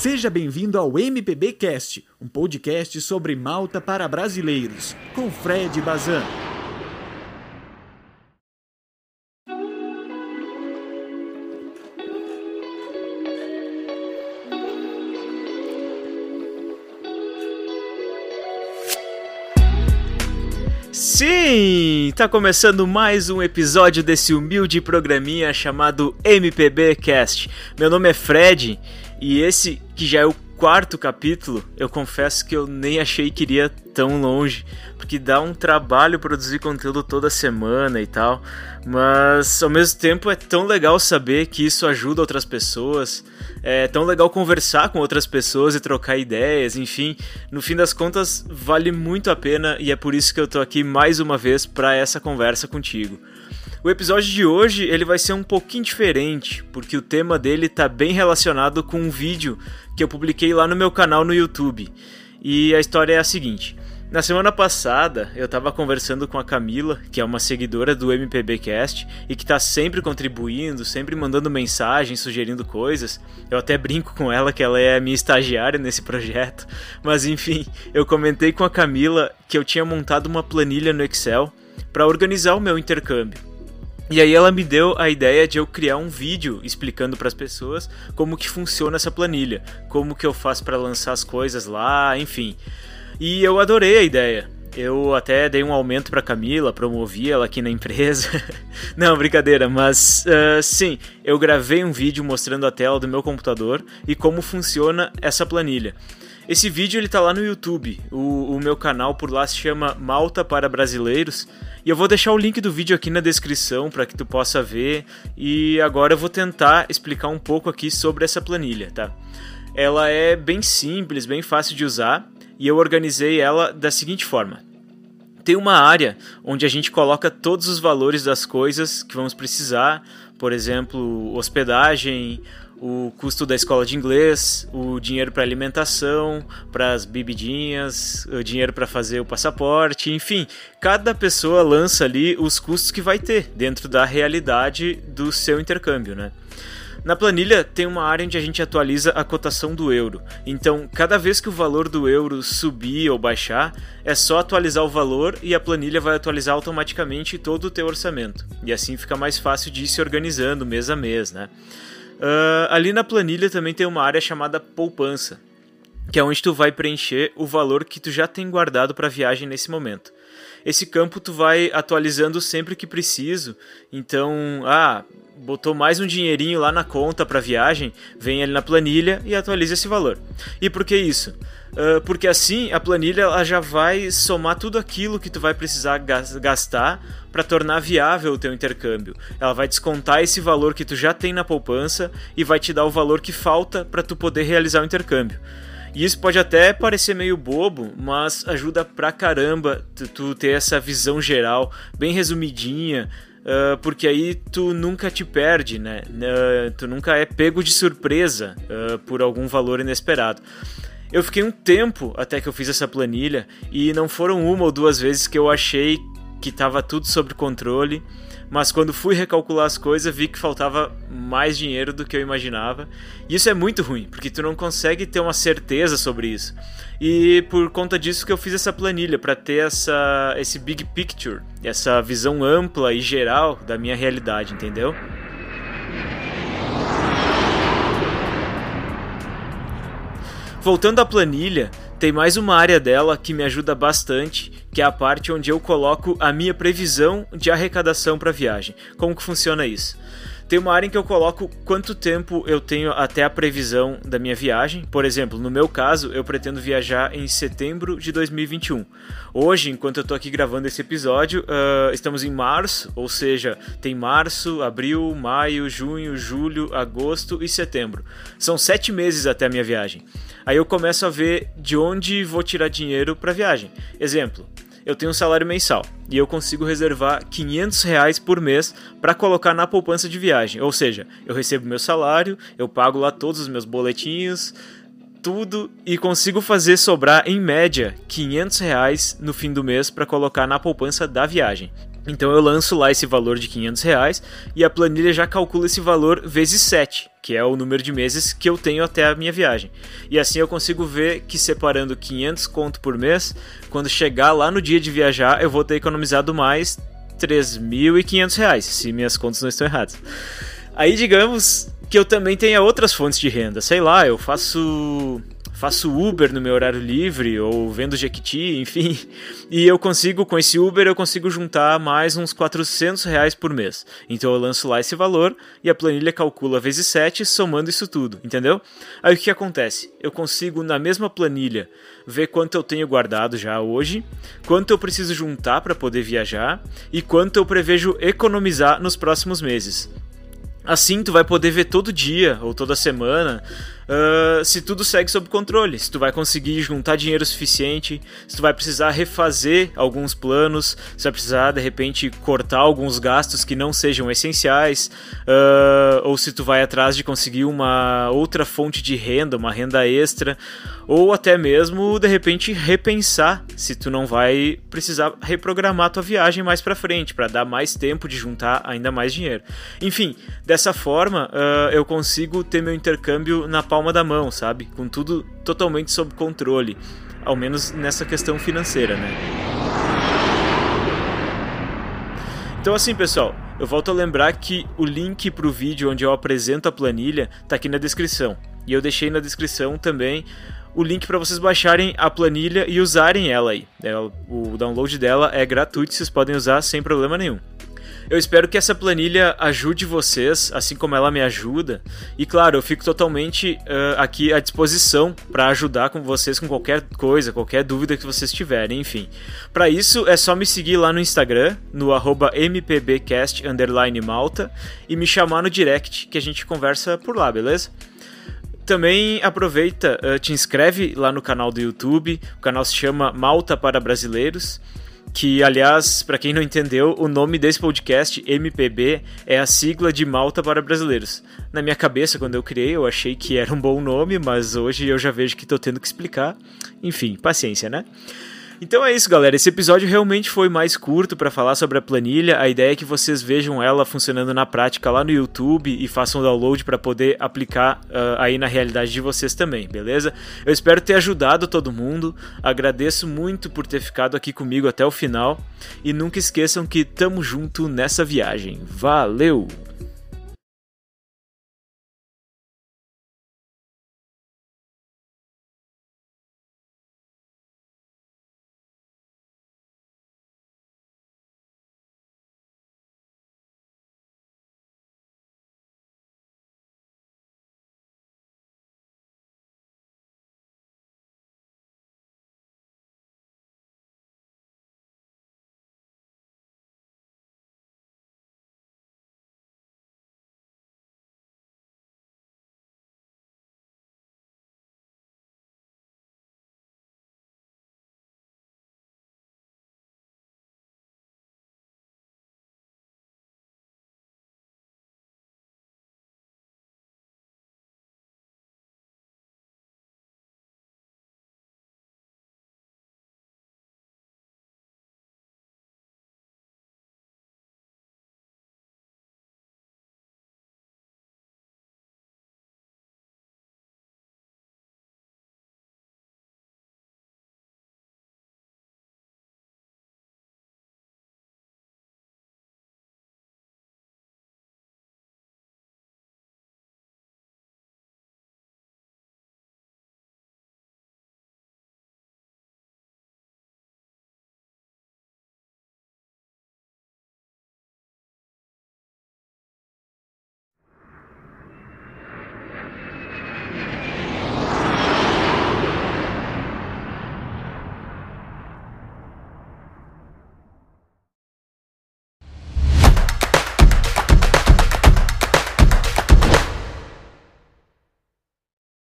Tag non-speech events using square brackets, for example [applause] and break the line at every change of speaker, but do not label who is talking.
Seja bem-vindo ao MPB Cast, um podcast sobre Malta para brasileiros, com Fred Bazan.
Sim, tá começando mais um episódio desse humilde programinha chamado MPB Cast. Meu nome é Fred e esse que já é o quarto capítulo, eu confesso que eu nem achei que iria tão longe, porque dá um trabalho produzir conteúdo toda semana e tal, mas ao mesmo tempo é tão legal saber que isso ajuda outras pessoas, é tão legal conversar com outras pessoas e trocar ideias, enfim, no fim das contas vale muito a pena e é por isso que eu tô aqui mais uma vez para essa conversa contigo. O episódio de hoje ele vai ser um pouquinho diferente, porque o tema dele está bem relacionado com um vídeo que eu publiquei lá no meu canal no YouTube. E a história é a seguinte: na semana passada eu estava conversando com a Camila, que é uma seguidora do MPBcast e que está sempre contribuindo, sempre mandando mensagens, sugerindo coisas. Eu até brinco com ela que ela é minha estagiária nesse projeto, [laughs] mas enfim, eu comentei com a Camila que eu tinha montado uma planilha no Excel para organizar o meu intercâmbio. E aí ela me deu a ideia de eu criar um vídeo explicando para as pessoas como que funciona essa planilha, como que eu faço para lançar as coisas lá, enfim. E eu adorei a ideia. Eu até dei um aumento para Camila, promovi ela aqui na empresa. [laughs] Não, brincadeira, mas uh, sim, eu gravei um vídeo mostrando a tela do meu computador e como funciona essa planilha. Esse vídeo ele tá lá no YouTube. O, o meu canal por lá se chama Malta para Brasileiros. E eu vou deixar o link do vídeo aqui na descrição para que tu possa ver. E agora eu vou tentar explicar um pouco aqui sobre essa planilha, tá? Ela é bem simples, bem fácil de usar e eu organizei ela da seguinte forma. Tem uma área onde a gente coloca todos os valores das coisas que vamos precisar, por exemplo, hospedagem, o custo da escola de inglês, o dinheiro para alimentação, para as bebidinhas, o dinheiro para fazer o passaporte, enfim, cada pessoa lança ali os custos que vai ter dentro da realidade do seu intercâmbio, né? Na planilha tem uma área onde a gente atualiza a cotação do euro. Então, cada vez que o valor do euro subir ou baixar, é só atualizar o valor e a planilha vai atualizar automaticamente todo o teu orçamento. E assim fica mais fácil de ir se organizando mês a mês, né? Uh, ali na planilha também tem uma área chamada poupança, que é onde tu vai preencher o valor que tu já tem guardado para a viagem nesse momento. Esse campo tu vai atualizando sempre que preciso. Então, ah, botou mais um dinheirinho lá na conta para viagem, vem ali na planilha e atualiza esse valor. E por que isso? Uh, porque assim a planilha ela já vai somar tudo aquilo que tu vai precisar gastar para tornar viável o teu intercâmbio. Ela vai descontar esse valor que tu já tem na poupança e vai te dar o valor que falta para tu poder realizar o intercâmbio. E isso pode até parecer meio bobo, mas ajuda pra caramba tu, tu ter essa visão geral, bem resumidinha, Uh, porque aí tu nunca te perde, né? Uh, tu nunca é pego de surpresa uh, por algum valor inesperado. Eu fiquei um tempo até que eu fiz essa planilha e não foram uma ou duas vezes que eu achei que estava tudo sob controle mas quando fui recalcular as coisas vi que faltava mais dinheiro do que eu imaginava. E isso é muito ruim, porque tu não consegue ter uma certeza sobre isso. E por conta disso que eu fiz essa planilha para ter essa esse big picture, essa visão ampla e geral da minha realidade, entendeu? Voltando à planilha, tem mais uma área dela que me ajuda bastante, que é a parte onde eu coloco a minha previsão de arrecadação para viagem. Como que funciona isso? Tem uma área em que eu coloco quanto tempo eu tenho até a previsão da minha viagem. Por exemplo, no meu caso, eu pretendo viajar em setembro de 2021. Hoje, enquanto eu tô aqui gravando esse episódio, uh, estamos em março, ou seja, tem março, abril, maio, junho, julho, agosto e setembro. São sete meses até a minha viagem. Aí eu começo a ver de onde vou tirar dinheiro para viagem. Exemplo, eu tenho um salário mensal e eu consigo reservar 500 reais por mês para colocar na poupança de viagem. Ou seja, eu recebo meu salário, eu pago lá todos os meus boletinhos, tudo e consigo fazer sobrar em média 500 reais no fim do mês para colocar na poupança da viagem. Então eu lanço lá esse valor de 500 reais e a planilha já calcula esse valor vezes 7, que é o número de meses que eu tenho até a minha viagem. E assim eu consigo ver que separando 500 conto por mês, quando chegar lá no dia de viajar, eu vou ter economizado mais 3.500 reais, se minhas contas não estão erradas. Aí digamos que eu também tenha outras fontes de renda, sei lá, eu faço faço Uber no meu horário livre ou vendo Jequiti, enfim, [laughs] e eu consigo, com esse Uber, eu consigo juntar mais uns 400 reais por mês. Então eu lanço lá esse valor e a planilha calcula vezes 7 somando isso tudo, entendeu? Aí o que acontece? Eu consigo na mesma planilha ver quanto eu tenho guardado já hoje, quanto eu preciso juntar para poder viajar e quanto eu prevejo economizar nos próximos meses. Assim, tu vai poder ver todo dia ou toda semana uh, se tudo segue sob controle, se tu vai conseguir juntar dinheiro suficiente, se tu vai precisar refazer alguns planos, se vai precisar de repente cortar alguns gastos que não sejam essenciais, uh, ou se tu vai atrás de conseguir uma outra fonte de renda, uma renda extra, ou até mesmo de repente repensar se tu não vai precisar reprogramar tua viagem mais para frente para dar mais tempo de juntar ainda mais dinheiro. Enfim, dessa forma uh, eu consigo ter meu intercâmbio na palma palma da mão, sabe? Com tudo totalmente sob controle, ao menos nessa questão financeira, né? Então assim, pessoal, eu volto a lembrar que o link para o vídeo onde eu apresento a planilha está aqui na descrição. E eu deixei na descrição também o link para vocês baixarem a planilha e usarem ela aí. É, o download dela é gratuito, vocês podem usar sem problema nenhum. Eu espero que essa planilha ajude vocês, assim como ela me ajuda. E claro, eu fico totalmente uh, aqui à disposição para ajudar com vocês com qualquer coisa, qualquer dúvida que vocês tiverem, enfim. Para isso é só me seguir lá no Instagram, no mpbcast_malta e me chamar no direct que a gente conversa por lá, beleza? Também aproveita, te inscreve lá no canal do YouTube. O canal se chama Malta para Brasileiros que aliás, para quem não entendeu, o nome desse podcast, MPB, é a sigla de Malta para Brasileiros. Na minha cabeça, quando eu criei, eu achei que era um bom nome, mas hoje eu já vejo que estou tendo que explicar. Enfim, paciência, né? Então é isso, galera. Esse episódio realmente foi mais curto para falar sobre a planilha. A ideia é que vocês vejam ela funcionando na prática lá no YouTube e façam download para poder aplicar uh, aí na realidade de vocês também, beleza? Eu espero ter ajudado todo mundo. Agradeço muito por ter ficado aqui comigo até o final e nunca esqueçam que tamo junto nessa viagem. Valeu!